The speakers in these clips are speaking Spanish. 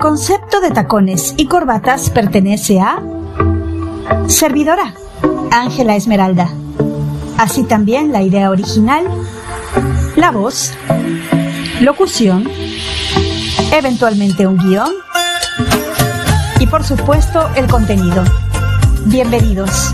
concepto de tacones y corbatas pertenece a servidora, Ángela Esmeralda. Así también la idea original, la voz, locución, eventualmente un guion y por supuesto el contenido. Bienvenidos.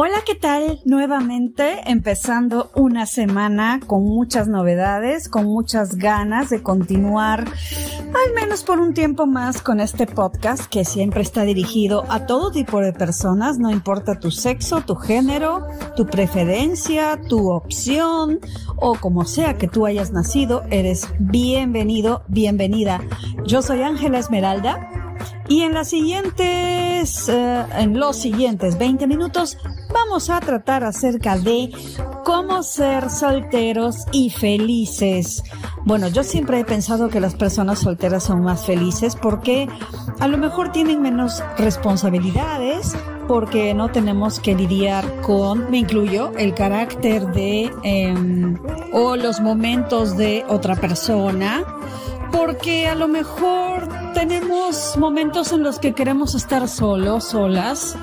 Hola, ¿qué tal? Nuevamente empezando una semana con muchas novedades, con muchas ganas de continuar al menos por un tiempo más con este podcast que siempre está dirigido a todo tipo de personas, no importa tu sexo, tu género, tu preferencia, tu opción o como sea que tú hayas nacido, eres bienvenido, bienvenida. Yo soy Ángela Esmeralda y en las siguientes, eh, en los siguientes 20 minutos vamos a tratar acerca de cómo ser solteros y felices. Bueno, yo siempre he pensado que las personas solteras son más felices porque a lo mejor tienen menos responsabilidades, porque no tenemos que lidiar con, me incluyo, el carácter de em, o los momentos de otra persona, porque a lo mejor tenemos momentos en los que queremos estar solos, solas,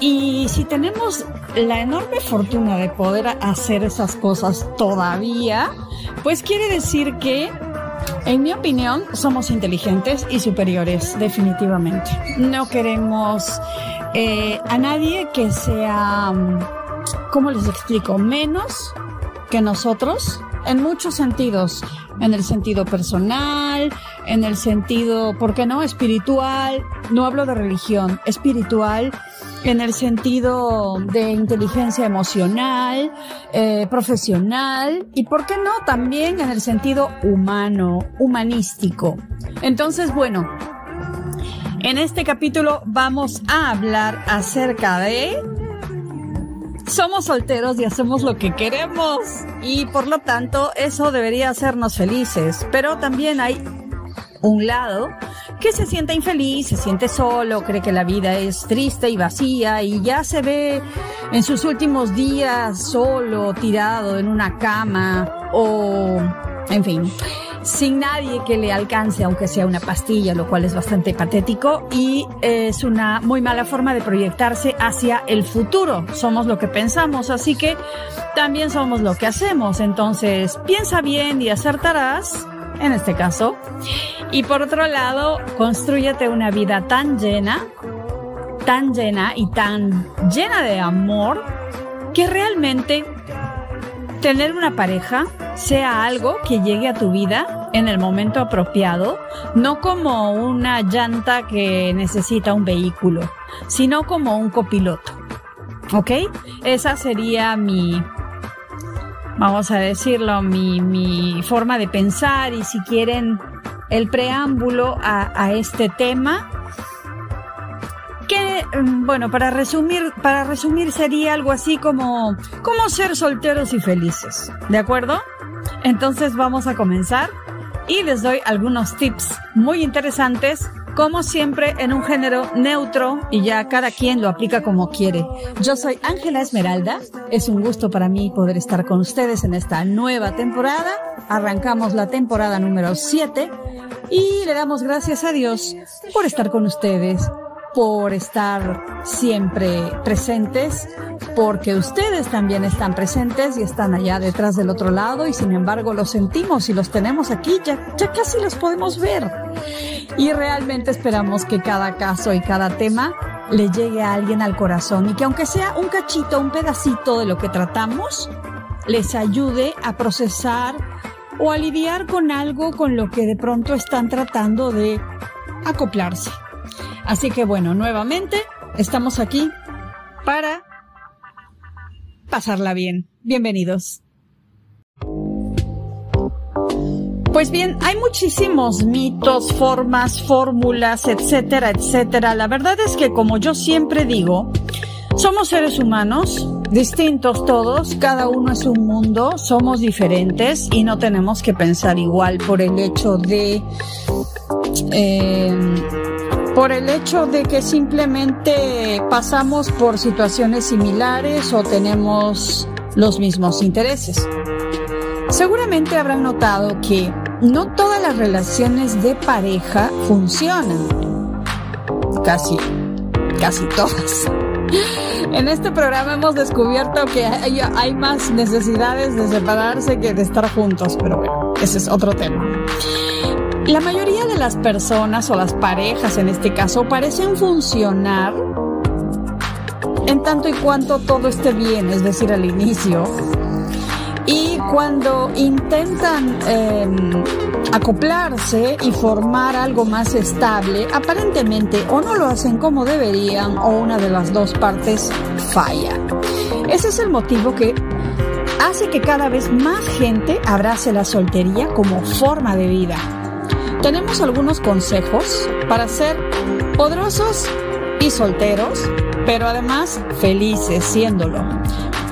y si tenemos la enorme fortuna de poder hacer esas cosas todavía, pues quiere decir que, en mi opinión, somos inteligentes y superiores, definitivamente. No queremos eh, a nadie que sea, ¿cómo les explico? Menos que nosotros en muchos sentidos, en el sentido personal, en el sentido, ¿por qué no? Espiritual, no hablo de religión, espiritual, en el sentido de inteligencia emocional, eh, profesional y, ¿por qué no? También en el sentido humano, humanístico. Entonces, bueno, en este capítulo vamos a hablar acerca de somos solteros y hacemos lo que queremos. Y por lo tanto eso debería hacernos felices, pero también hay un lado que se siente infeliz, se siente solo, cree que la vida es triste y vacía y ya se ve en sus últimos días solo, tirado en una cama o, en fin, sin nadie que le alcance, aunque sea una pastilla, lo cual es bastante patético y es una muy mala forma de proyectarse hacia el futuro. Somos lo que pensamos, así que también somos lo que hacemos. Entonces, piensa bien y acertarás en este caso. Y por otro lado, construyete una vida tan llena, tan llena y tan llena de amor, que realmente tener una pareja sea algo que llegue a tu vida en el momento apropiado, no como una llanta que necesita un vehículo, sino como un copiloto. ¿Ok? Esa sería mi, vamos a decirlo, mi, forma de pensar y si quieren el preámbulo a, este tema. Mm, bueno, para resumir, para resumir sería algo así como, cómo ser solteros y felices. ¿De acuerdo? Entonces vamos a comenzar y les doy algunos tips muy interesantes como siempre en un género neutro y ya cada quien lo aplica como quiere. Yo soy Ángela Esmeralda, es un gusto para mí poder estar con ustedes en esta nueva temporada. Arrancamos la temporada número 7 y le damos gracias a Dios por estar con ustedes, por estar siempre presentes, porque ustedes también están presentes y están allá detrás del otro lado y sin embargo los sentimos y los tenemos aquí, ya, casi los podemos ver. Y realmente esperamos que cada caso y cada tema le llegue a alguien al corazón y que aunque sea un cachito, un pedacito de lo que tratamos, les ayude a procesar o a lidiar con algo con lo que de pronto están tratando de acoplarse. Así que bueno, nuevamente estamos aquí para pasarla bien. Bienvenidos. Pues bien, hay muchísimos mitos, formas, fórmulas, etcétera, etcétera. La verdad es que como yo siempre digo, somos seres humanos, distintos todos, cada uno es un mundo, somos diferentes y no tenemos que pensar igual por el hecho de... Eh, por el hecho de que simplemente pasamos por situaciones similares o tenemos los mismos intereses. Seguramente habrán notado que no todas las relaciones de pareja funcionan. Casi, casi todas. En este programa hemos descubierto que hay, más necesidades de separarse que de estar juntos, pero bueno, ese es otro tema. La mayoría de las personas o las parejas en este caso parecen funcionar en tanto y cuanto todo esté bien, es decir, al inicio. Y cuando intentan em, acoplarse y formar algo más estable, aparentemente o no lo hacen como deberían o una de las dos partes falla. Ese es el motivo que hace que cada vez más gente abrace la soltería como forma de vida. Tenemos algunos consejos para ser poderosos y solteros, pero además felices siéndolo.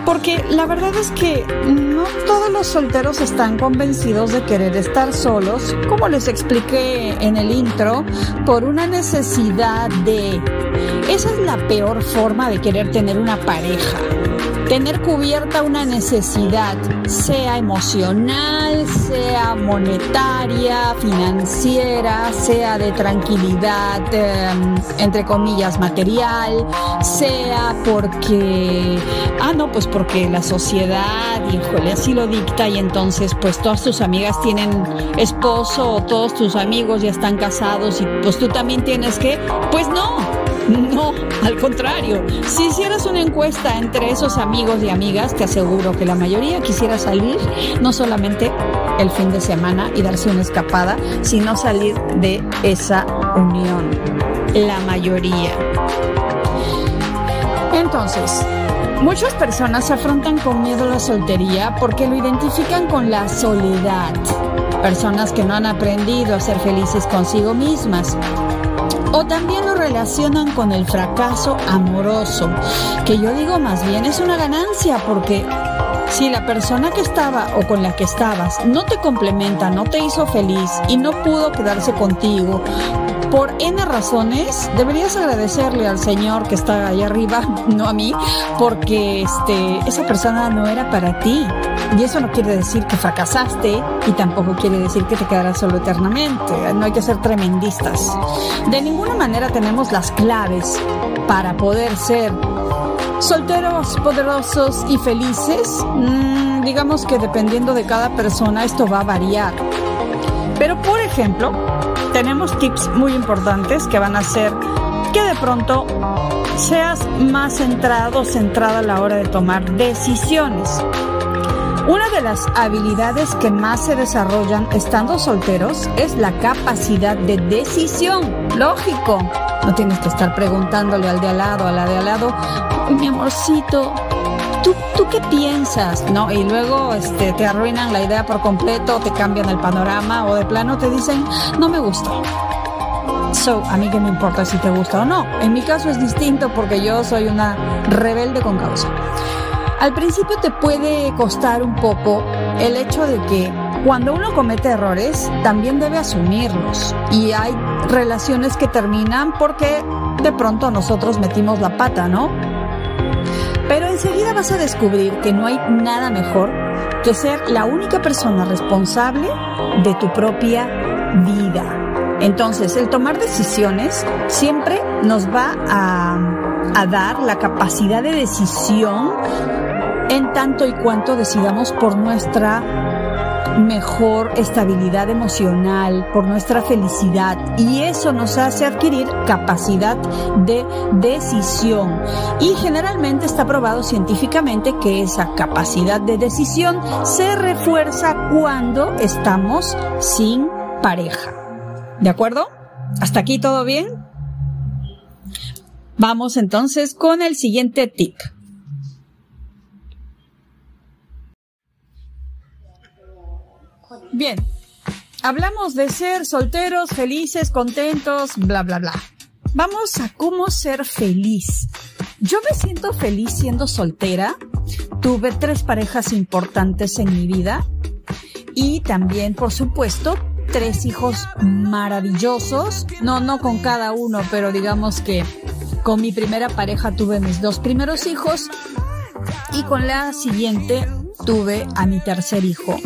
Porque la verdad es que no todos los solteros están convencidos de querer estar solos, como les expliqué en el intro, por una necesidad de... Esa es la peor forma de querer tener una pareja tener cubierta una necesidad, sea emocional, sea monetaria, financiera, sea de tranquilidad, em, entre comillas, material, sea porque, ah, no, pues porque la sociedad, híjole, así lo dicta y entonces pues todas tus amigas tienen esposo o todos tus amigos ya están casados y pues tú también tienes que, pues no, no, al contrario, si hicieras una encuesta entre esos amigos y amigas, te aseguro que la mayoría quisiera salir no solamente el fin de semana y darse una escapada, sino salir de esa unión. La mayoría. Entonces, muchas personas afrontan con miedo la soltería porque lo identifican con la soledad. Personas que no han aprendido a ser felices consigo mismas o también lo relacionan con el fracaso amoroso, que yo digo más bien es una ganancia porque si la persona que estaba o con la que estabas no te complementa, no te hizo feliz y no pudo quedarse contigo, por N razones, deberías agradecerle al Señor que está ahí arriba, no a mí, porque este, esa persona no era para ti. Y eso no quiere decir que fracasaste y tampoco quiere decir que te quedarás solo eternamente. No hay que ser tremendistas. De ninguna manera tenemos las claves para poder ser solteros, poderosos y felices. Mm, digamos que dependiendo de cada persona esto va a variar. Pero por ejemplo, tenemos tips muy importantes que van a hacer que de pronto seas más centrado centrada a la hora de tomar decisiones. Una de las habilidades que más se desarrollan estando solteros es la capacidad de decisión. Lógico. No tienes que estar preguntándole al de al lado, a la de al lado, mi amorcito, ¿tú, ¿tú qué piensas? ¿No? Y luego este, te arruinan la idea por completo, te cambian el panorama o de plano te dicen, no me gusta. So, a mí que me importa si te gusta o no. En mi caso es distinto porque yo soy una rebelde con causa. Al principio te puede costar un poco el hecho de que cuando uno comete errores, también debe asumirlos. Y hay relaciones que terminan porque de pronto nosotros metimos la pata, ¿no? Pero enseguida vas a descubrir que no hay nada mejor que ser la única persona responsable de tu propia vida. Entonces, el tomar decisiones siempre nos va a, dar la capacidad de decisión en tanto y cuanto decidamos por nuestra mejor estabilidad emocional, por nuestra felicidad y eso nos hace adquirir capacidad de decisión. Y generalmente está probado científicamente que esa capacidad de decisión se refuerza cuando estamos sin pareja. ¿De acuerdo? ¿Hasta aquí todo bien? Vamos entonces con el siguiente tip. Bien, hablamos de ser solteros, felices, contentos, bla, bla, bla. Vamos a cómo ser feliz. Yo me siento feliz siendo soltera. Tuve tres parejas importantes en mi vida. Y también, por supuesto, tres hijos maravillosos. No, no con cada uno, pero digamos que con mi primera pareja tuve mis dos primeros hijos. Y con la siguiente tuve a mi tercer hijo,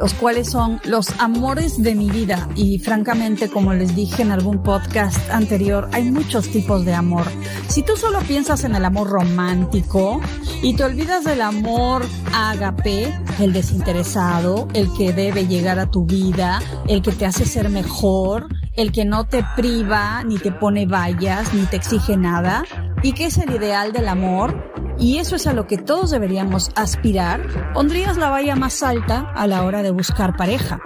los cuales son los amores de mi vida. Y francamente, como les dije en algún podcast anterior, hay muchos tipos de amor. Si tú solo piensas en el amor romántico y te olvidas del amor ágape, el desinteresado, el que debe llegar a tu vida, el que te hace ser mejor, el que no te priva, ni te pone vallas, ni te exige nada, y que es el ideal del amor, y eso es a lo que todos deberíamos aspirar, pondrías la valla más alta a la hora de buscar pareja.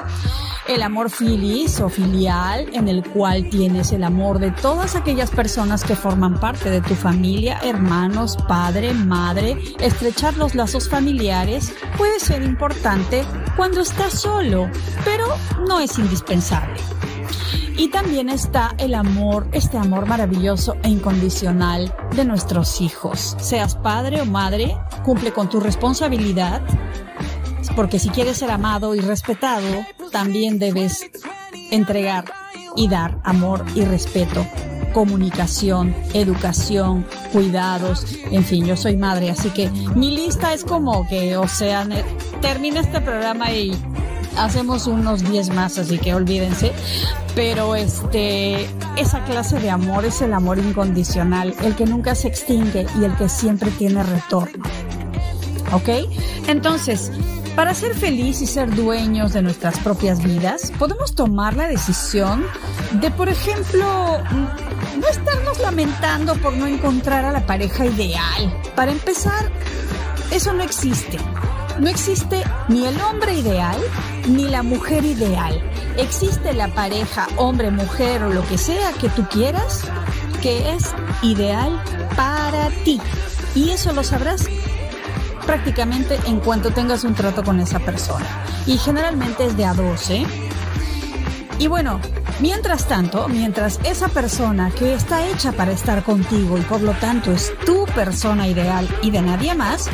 El amor filis o filial, en el cual tienes el amor de todas aquellas personas que forman parte de tu familia, hermanos, padre, madre, estrechar los lazos familiares puede ser importante cuando estás solo, pero no es indispensable. Y también está el amor, este amor maravilloso e incondicional de nuestros hijos. Seas padre o madre, cumple con tu responsabilidad, porque si quieres ser amado y respetado, también debes entregar y dar amor y respeto comunicación, educación, cuidados, en fin, yo soy madre, así que mi lista es como que, o sea, termina este programa y hacemos unos 10 más, así que olvídense. Pero este, esa clase de amor es el amor incondicional, el que nunca se extingue y el que siempre tiene retorno. ¿Ok? Entonces, para ser feliz y ser dueños de nuestras propias vidas, podemos tomar la decisión de, por ejemplo, no estarnos lamentando por no encontrar a la pareja ideal. Para empezar, eso no existe. No existe ni el hombre ideal ni la mujer ideal. Existe la pareja hombre, mujer o lo que sea que tú quieras que es ideal para ti. Y eso lo sabrás prácticamente en cuanto tengas un trato con esa persona. Y generalmente es de a dos, ¿eh? Y bueno, mientras tanto, mientras esa persona que está hecha para estar contigo y por lo tanto es tu persona ideal y de nadie más,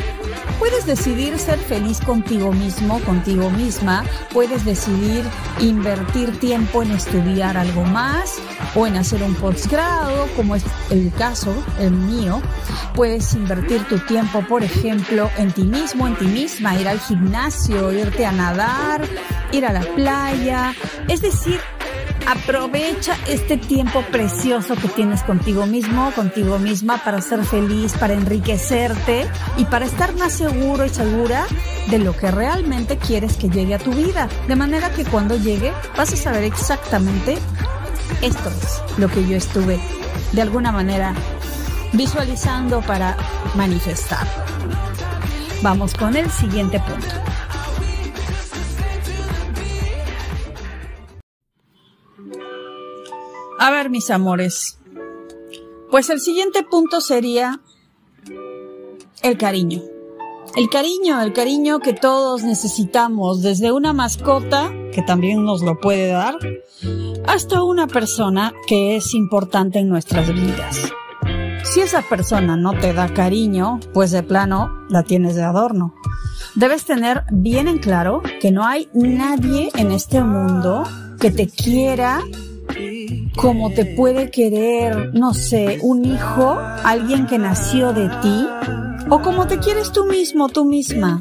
Puedes decidir ser feliz contigo mismo, contigo misma. Puedes decidir invertir tiempo en estudiar algo más o en hacer un postgrado, como es el caso, el mío. Puedes invertir tu tiempo, por ejemplo, en ti mismo, en ti misma, ir al gimnasio, irte a nadar, ir a la playa. Es decir, Aprovecha este tiempo precioso que tienes contigo mismo, contigo misma, para ser feliz, para enriquecerte y para estar más seguro y segura de lo que realmente quieres que llegue a tu vida. De manera que cuando llegue vas a saber exactamente esto es lo que yo estuve de alguna manera visualizando para manifestar. Vamos con el siguiente punto. A ver, mis amores. Pues el siguiente punto sería el cariño. El cariño, el cariño que todos necesitamos, desde una mascota, que también nos lo puede dar, hasta una persona que es importante en nuestras vidas. Si esa persona no te da cariño, pues de plano la tienes de adorno. Debes tener bien en claro que no hay nadie en este mundo que te quiera como te puede querer, no sé, un hijo, alguien que nació de ti, o como te quieres tú mismo, tú misma.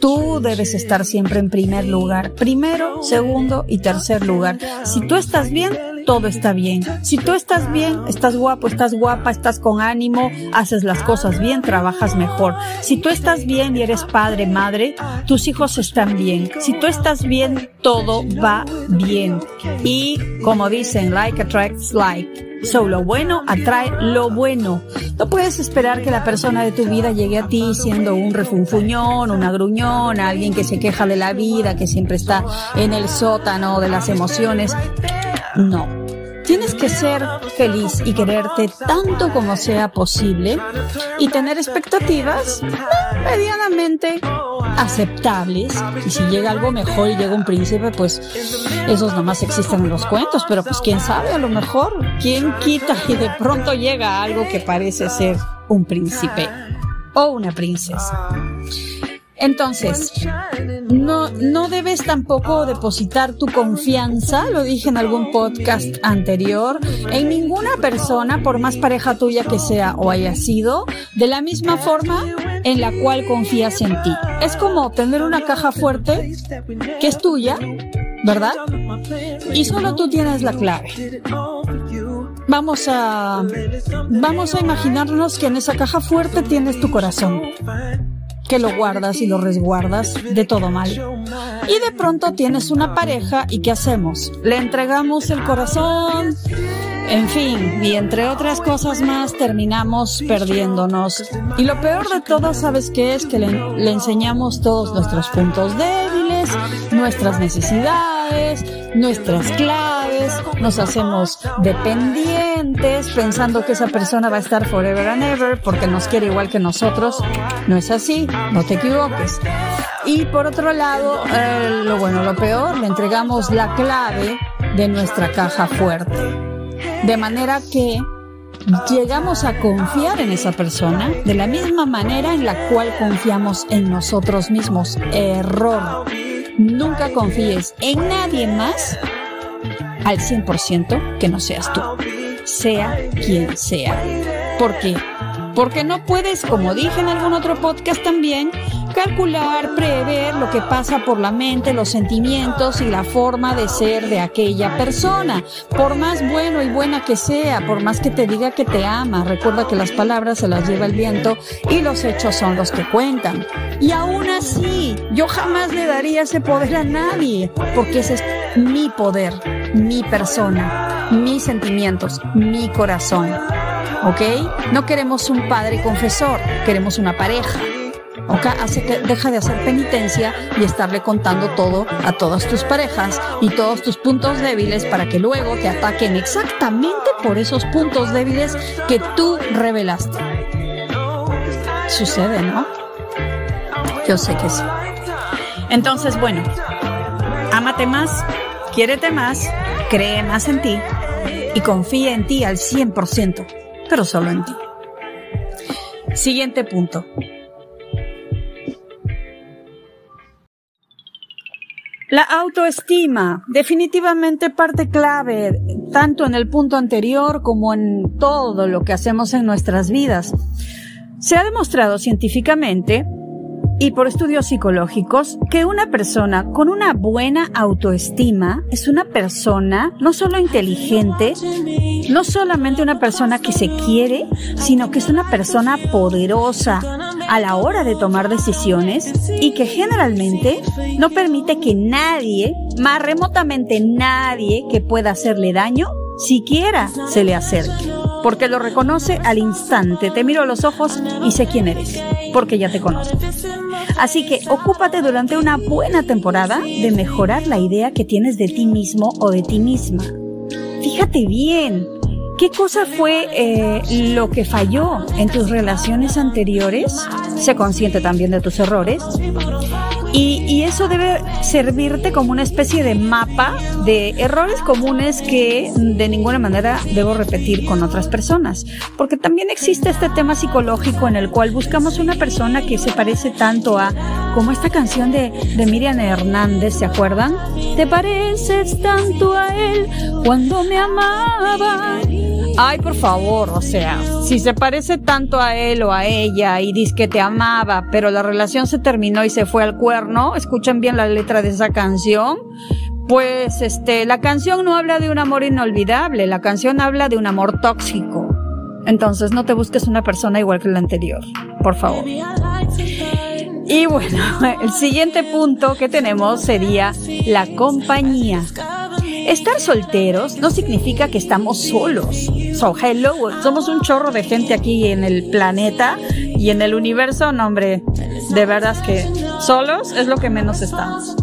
Tú debes estar siempre en primer lugar, primero, segundo y tercer lugar. Si tú estás bien, todo está bien. Si tú estás bien, estás guapo, estás guapa, estás con ánimo, haces las cosas bien, trabajas mejor. Si tú estás bien y eres padre, madre, tus hijos están bien. Si tú estás bien, todo va bien. Y como dicen, like attracts like. So, lo bueno atrae lo bueno. No puedes esperar que la persona de tu vida llegue a ti siendo un refunfuñón, una gruñón, alguien que se queja de la vida, que siempre está en el sótano de las emociones. No. Tienes que ser feliz y quererte tanto como sea posible y tener expectativas medianamente aceptables. Y si llega algo mejor y llega un príncipe, pues esos nomás existen en los cuentos, pero pues quién sabe, a lo mejor, quién quita y de pronto llega algo que parece ser un príncipe o una princesa. Entonces, no, no debes tampoco depositar tu confianza, lo dije en algún podcast anterior, en ninguna persona, por más pareja tuya que sea o haya sido, de la misma forma en la cual confías en ti. Es como tener una caja fuerte que es tuya, ¿verdad? Y solo tú tienes la clave. Vamos a vamos a imaginarnos que en esa caja fuerte tienes tu corazón que lo guardas y lo resguardas de todo mal. Y de pronto tienes una pareja y ¿qué hacemos? Le entregamos el corazón, en fin, y entre otras cosas más terminamos perdiéndonos. Y lo peor de todo, ¿sabes qué es? Que le, enseñamos todos nuestros puntos débiles, nuestras necesidades, nuestras claves, nos hacemos dependientes pensando que esa persona va a estar forever and ever porque nos quiere igual que nosotros. No es así, no te equivoques. Y por otro lado, eh, lo bueno, lo peor, le entregamos la clave de nuestra caja fuerte. De manera que llegamos a confiar en esa persona de la misma manera en la cual confiamos en nosotros mismos. Error. Nunca confíes en nadie más al 100% que no seas tú, sea quien sea. ¿Por qué? Porque no puedes, como dije en algún otro podcast también, calcular, prever lo que pasa por la mente, los sentimientos y la forma de ser de aquella persona. Por más bueno y buena que sea, por más que te diga que te ama, recuerda que las palabras se las lleva el viento y los hechos son los que cuentan. Y aún así, yo jamás le daría ese poder a nadie, porque ese es mi poder, mi persona, mis sentimientos, mi corazón. ¿Ok? No queremos un padre confesor, queremos una pareja. ¿ok? Que deja de hacer penitencia y estarle contando todo a todas tus parejas y todos tus puntos débiles para que luego te ataquen exactamente por esos puntos débiles que tú revelaste. Sucede, ¿no? Yo sé que sí. Entonces, bueno, ámate más, quiérete más, cree más en ti y confía en ti al 100%, pero solo en ti. Siguiente punto. La autoestima, definitivamente parte clave, tanto en el punto anterior como en todo lo que hacemos en nuestras vidas. Se ha demostrado científicamente y por estudios psicológicos que una persona con una buena autoestima es una persona no solo inteligente, no solamente una persona que se quiere, sino que es una persona poderosa a la hora de tomar decisiones y que generalmente no permite que nadie, más remotamente nadie que pueda hacerle daño, siquiera se le acerque porque lo reconoce al instante. Te miro a los ojos y sé quién eres, porque ya te conozco. Así que ocúpate durante una buena temporada de mejorar la idea que tienes de ti mismo o de ti misma. Fíjate bien, ¿qué cosa fue eh, lo que falló en tus relaciones anteriores? Sé consciente también de tus errores y, eso debe servirte como una especie de mapa de errores comunes que de ninguna manera debo repetir con otras personas. Porque también existe este tema psicológico en el cual buscamos una persona que se parece tanto a, como esta canción de, de Miriam Hernández, ¿se acuerdan? Te pareces tanto a él cuando me amaba. Ay, por favor, o sea, si se parece tanto a él o a ella y dice que te amaba, pero la relación se terminó y se fue al cuerno, escuchen bien la letra de esa canción, pues este, la canción no habla de un amor inolvidable, la canción habla de un amor tóxico. Entonces no te busques una persona igual que la anterior, por favor. Y bueno, el siguiente punto que tenemos sería la compañía. Estar solteros no significa que estamos solos. So, hello, somos un chorro de gente aquí en el planeta y en el universo, no hombre, de verdad que solos es lo que menos estamos.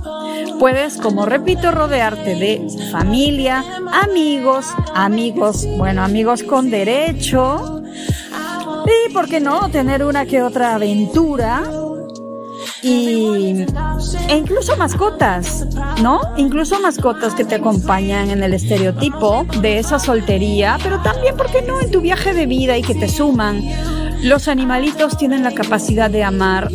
Puedes, como repito, rodearte de familia, amigos, amigos, bueno, amigos con derecho. Y, ¿por qué no? Tener una que otra aventura y e incluso mascotas, ¿no? Incluso mascotas que te acompañan en el estereotipo de esa soltería, pero también, ¿por qué no? En tu viaje de vida y que te suman. Los animalitos tienen la capacidad de amar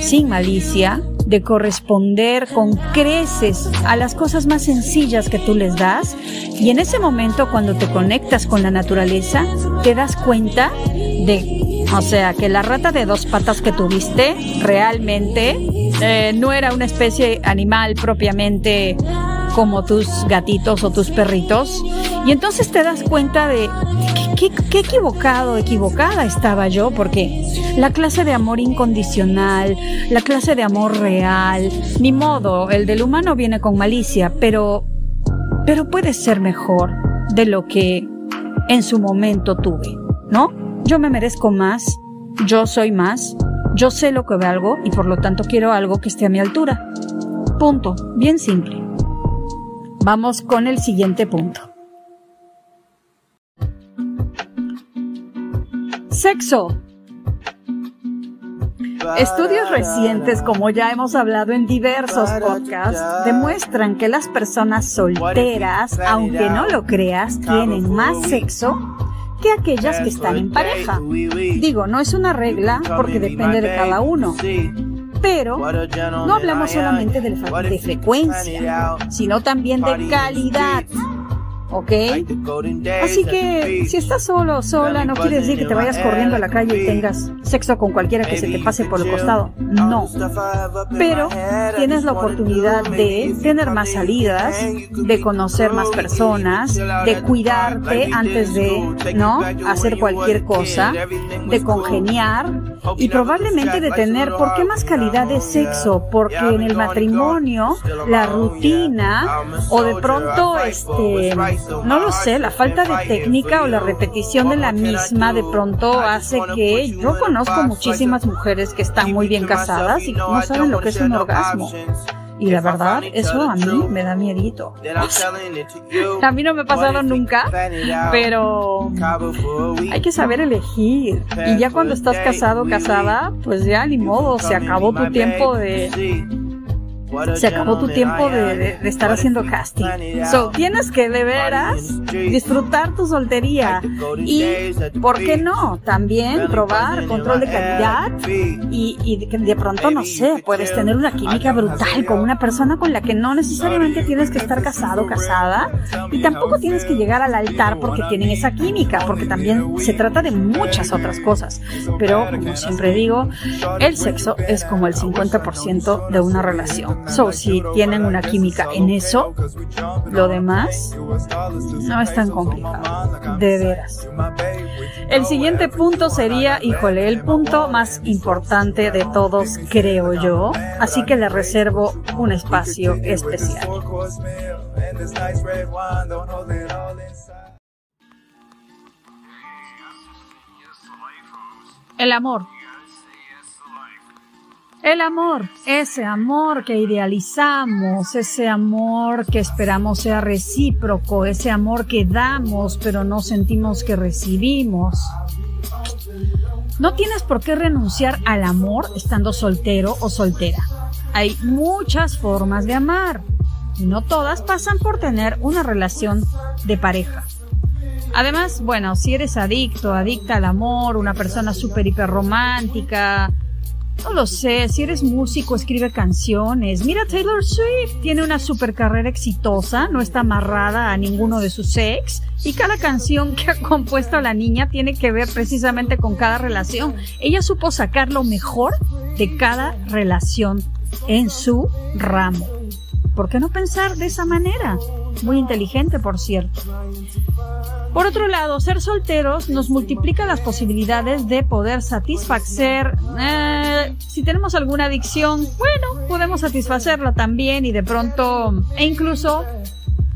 sin malicia, de corresponder con creces a las cosas más sencillas que tú les das y en ese momento cuando te conectas con la naturaleza te das cuenta de, o sea, que la rata de dos patas que tuviste realmente eh, no era una especie animal propiamente como tus gatitos o tus perritos. Y entonces te das cuenta de qué, qué, equivocado, equivocada estaba yo, porque la clase de amor incondicional, la clase de amor real, ni modo, el del humano viene con malicia, pero, pero puede ser mejor de lo que en su momento tuve, ¿no? Yo me merezco más, yo soy más, yo sé lo que valgo y por lo tanto quiero algo que esté a mi altura. Punto, bien simple. Vamos con el siguiente punto. Sexo. Estudios recientes, como ya hemos hablado en diversos podcasts, demuestran que las personas solteras, aunque no lo creas, tienen más sexo que aquellas que están en pareja. Digo, no es una regla porque depende de cada uno pero no hablamos solamente de, de frecuencia, sino también de calidad. ¿Ok? Así que si estás solo o sola, no quiere decir que te vayas corriendo a la calle y tengas sexo con cualquiera que se te pase por el costado. No. Pero tienes la oportunidad de tener más salidas, de conocer más personas, de cuidarte antes de, ¿no? Hacer cualquier cosa, de congeniar y probablemente de tener, ¿por qué más calidad de sexo? Porque en el matrimonio, la rutina o de pronto, este, no lo sé, la falta de técnica o la repetición de la misma de pronto hace que yo conozco muchísimas mujeres que están muy bien casadas y no saben lo que es un orgasmo. Y la verdad, eso a mí me da miedito. a mí no me ha pasado nunca, pero hay que saber elegir. Y ya cuando estás casado, casada, pues ya ni modo, se acabó tu tiempo de se acabó tu tiempo de, estar haciendo casting. So, tienes que de veras disfrutar tu soltería y, ¿por qué no? También probar control de calidad y, y de, pronto, no sé, puedes tener una química brutal con una persona con la que no necesariamente tienes que estar casado, casada y tampoco tienes que llegar al altar porque tienen esa química, porque también se trata de muchas otras cosas. Pero, como siempre digo, el sexo es como el 50% de una relación. So, si tienen una química en eso, lo demás no es tan complicado. De veras. El siguiente punto sería, híjole, el punto más importante de todos, creo yo. Así que le reservo un espacio especial. El amor. El amor, ese amor que idealizamos, ese amor que esperamos sea recíproco, ese amor que damos pero no sentimos que recibimos. No tienes por qué renunciar al amor estando soltero o soltera. Hay muchas formas de amar y no todas pasan por tener una relación de pareja. Además, bueno, si eres adicto, adicta al amor, una persona súper hiper romántica, no lo sé, si eres músico, escribe canciones. Mira, Taylor Swift tiene una super carrera exitosa, no está amarrada a ninguno de sus ex. Y cada canción que ha compuesto la niña tiene que ver precisamente con cada relación. Ella supo sacar lo mejor de cada relación en su ramo. ¿Por qué no pensar de esa manera? Muy inteligente, por cierto. Por otro lado, ser solteros nos multiplica las posibilidades de poder satisfacer, eh, si tenemos alguna adicción, bueno, podemos satisfacerla también y de pronto, e incluso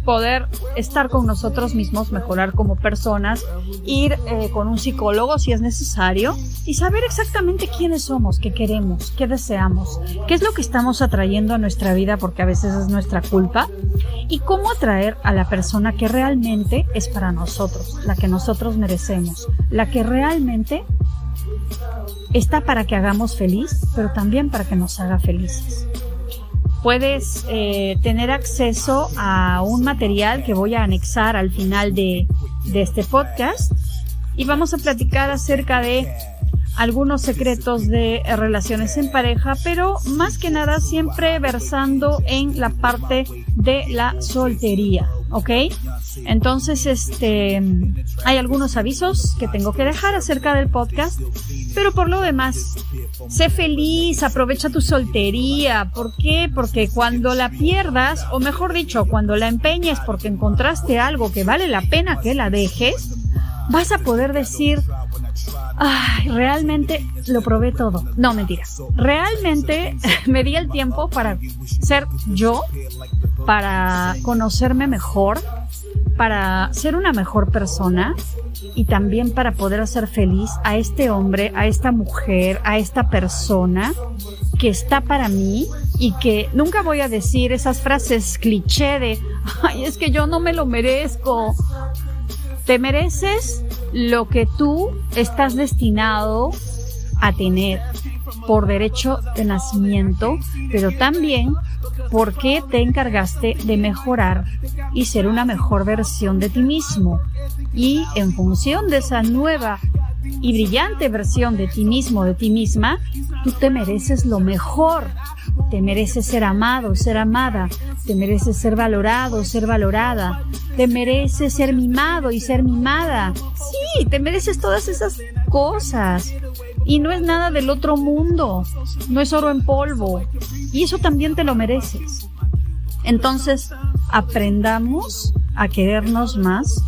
poder estar con nosotros mismos, mejorar como personas, ir eh, con un psicólogo si es necesario y saber exactamente quiénes somos, qué queremos, qué deseamos, qué es lo que estamos atrayendo a nuestra vida porque a veces es nuestra culpa y cómo atraer a la persona que realmente es para nosotros, la que nosotros merecemos, la que realmente está para que hagamos feliz, pero también para que nos haga felices puedes eh, tener acceso a un material que voy a anexar al final de, de este podcast y vamos a platicar acerca de algunos secretos de relaciones en pareja, pero más que nada siempre versando en la parte de la soltería, ¿ok? Entonces, este, hay algunos avisos que tengo que dejar acerca del podcast, pero por lo demás, sé feliz, aprovecha tu soltería. ¿Por qué? Porque cuando la pierdas, o mejor dicho, cuando la empeñes porque encontraste algo que vale la pena que la dejes, vas a poder decir, Ay, realmente lo probé todo. No, mentira. Realmente me di el tiempo para ser yo, para conocerme mejor, para ser una mejor persona y también para poder hacer feliz a este hombre, a esta mujer, a esta persona que está para mí y que nunca voy a decir esas frases cliché de, ay, es que yo no me lo merezco. Te mereces lo que tú estás destinado a tener por derecho de nacimiento, pero también porque te encargaste de mejorar y ser una mejor versión de ti mismo. Y en función de esa nueva y brillante versión de ti mismo, de ti misma, tú te mereces lo mejor. Te mereces ser amado, ser amada. Te mereces ser valorado, ser valorada. Te mereces ser mimado y ser mimada. Sí, te mereces todas esas cosas. Y no es nada del otro mundo. No es oro en polvo. Y eso también te lo mereces. Entonces, aprendamos a querernos más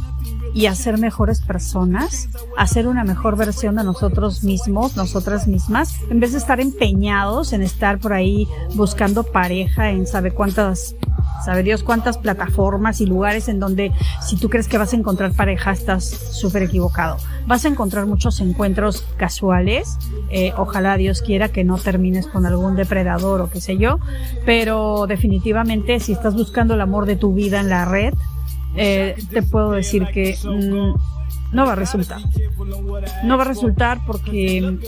y a ser mejores personas, a ser una mejor versión de nosotros mismos, nosotras mismas, en vez de estar empeñados en estar por ahí buscando pareja en sabe cuántas, sabe Dios cuántas plataformas y lugares en donde si tú crees que vas a encontrar pareja estás súper equivocado. Vas a encontrar muchos encuentros casuales, eh, ojalá Dios quiera que no termines con algún depredador o qué sé yo, pero definitivamente si estás buscando el amor de tu vida en la red, eh, te puedo decir que mm, no va a resultar. No va a resultar porque,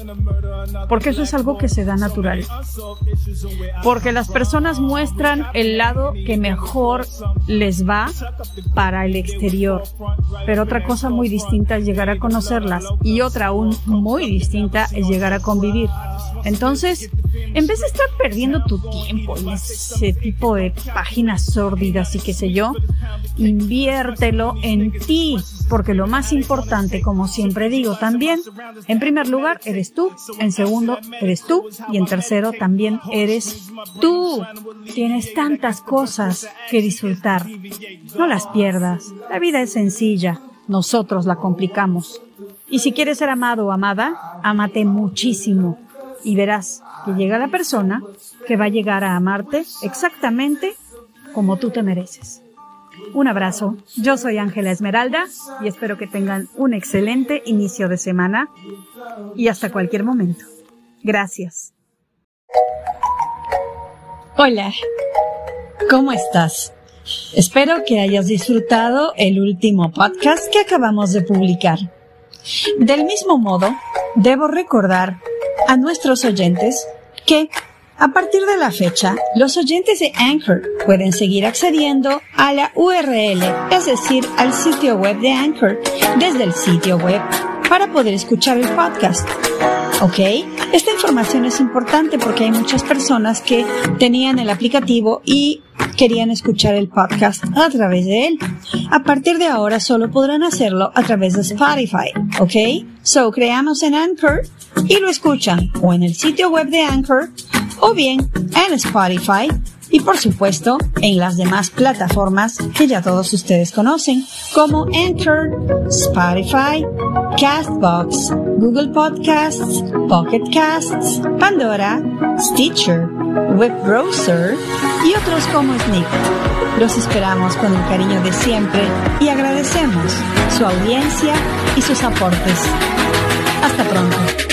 porque eso es algo que se da natural. Porque las personas muestran el lado que mejor les va para el exterior. Pero otra cosa muy distinta es llegar a conocerlas y otra aún muy distinta es llegar a convivir. Entonces, en vez de estar perdiendo tu tiempo en ese tipo de páginas sórdidas y qué sé yo, inviértelo en ti, porque lo más importante, como siempre digo también, en primer lugar eres tú, en segundo eres tú y en tercero también eres tú. Tienes tantas cosas que disfrutar. No las pierdas. La vida es sencilla. Nosotros la complicamos. Y si quieres ser amado o amada, amate muchísimo y verás que llega la persona que va a llegar a amarte exactamente como tú te mereces. Un abrazo, yo soy Ángela Esmeralda y espero que tengan un excelente inicio de semana y hasta cualquier momento. Gracias. Hola, ¿cómo estás? Espero que hayas disfrutado el último podcast que acabamos de publicar. Del mismo modo, debo recordar a nuestros oyentes que a partir de la fecha, los oyentes de Anchor pueden seguir accediendo a la URL, es decir, al sitio web de Anchor, desde el sitio web para poder escuchar el podcast. ¿Ok? Esta información es importante porque hay muchas personas que tenían el aplicativo y querían escuchar el podcast a través de él. A partir de ahora solo podrán hacerlo a través de Spotify. ¿Ok? So, creamos en Anchor y lo escuchan o en el sitio web de Anchor o bien en Spotify y por supuesto en las demás plataformas que ya todos ustedes conocen como Anchor, Spotify, Castbox, Google Podcasts, Pocket Casts, Pandora, Stitcher, Web Browser y otros como Sneak. Los esperamos con el cariño de siempre y agradecemos su audiencia y sus aportes. Hasta pronto.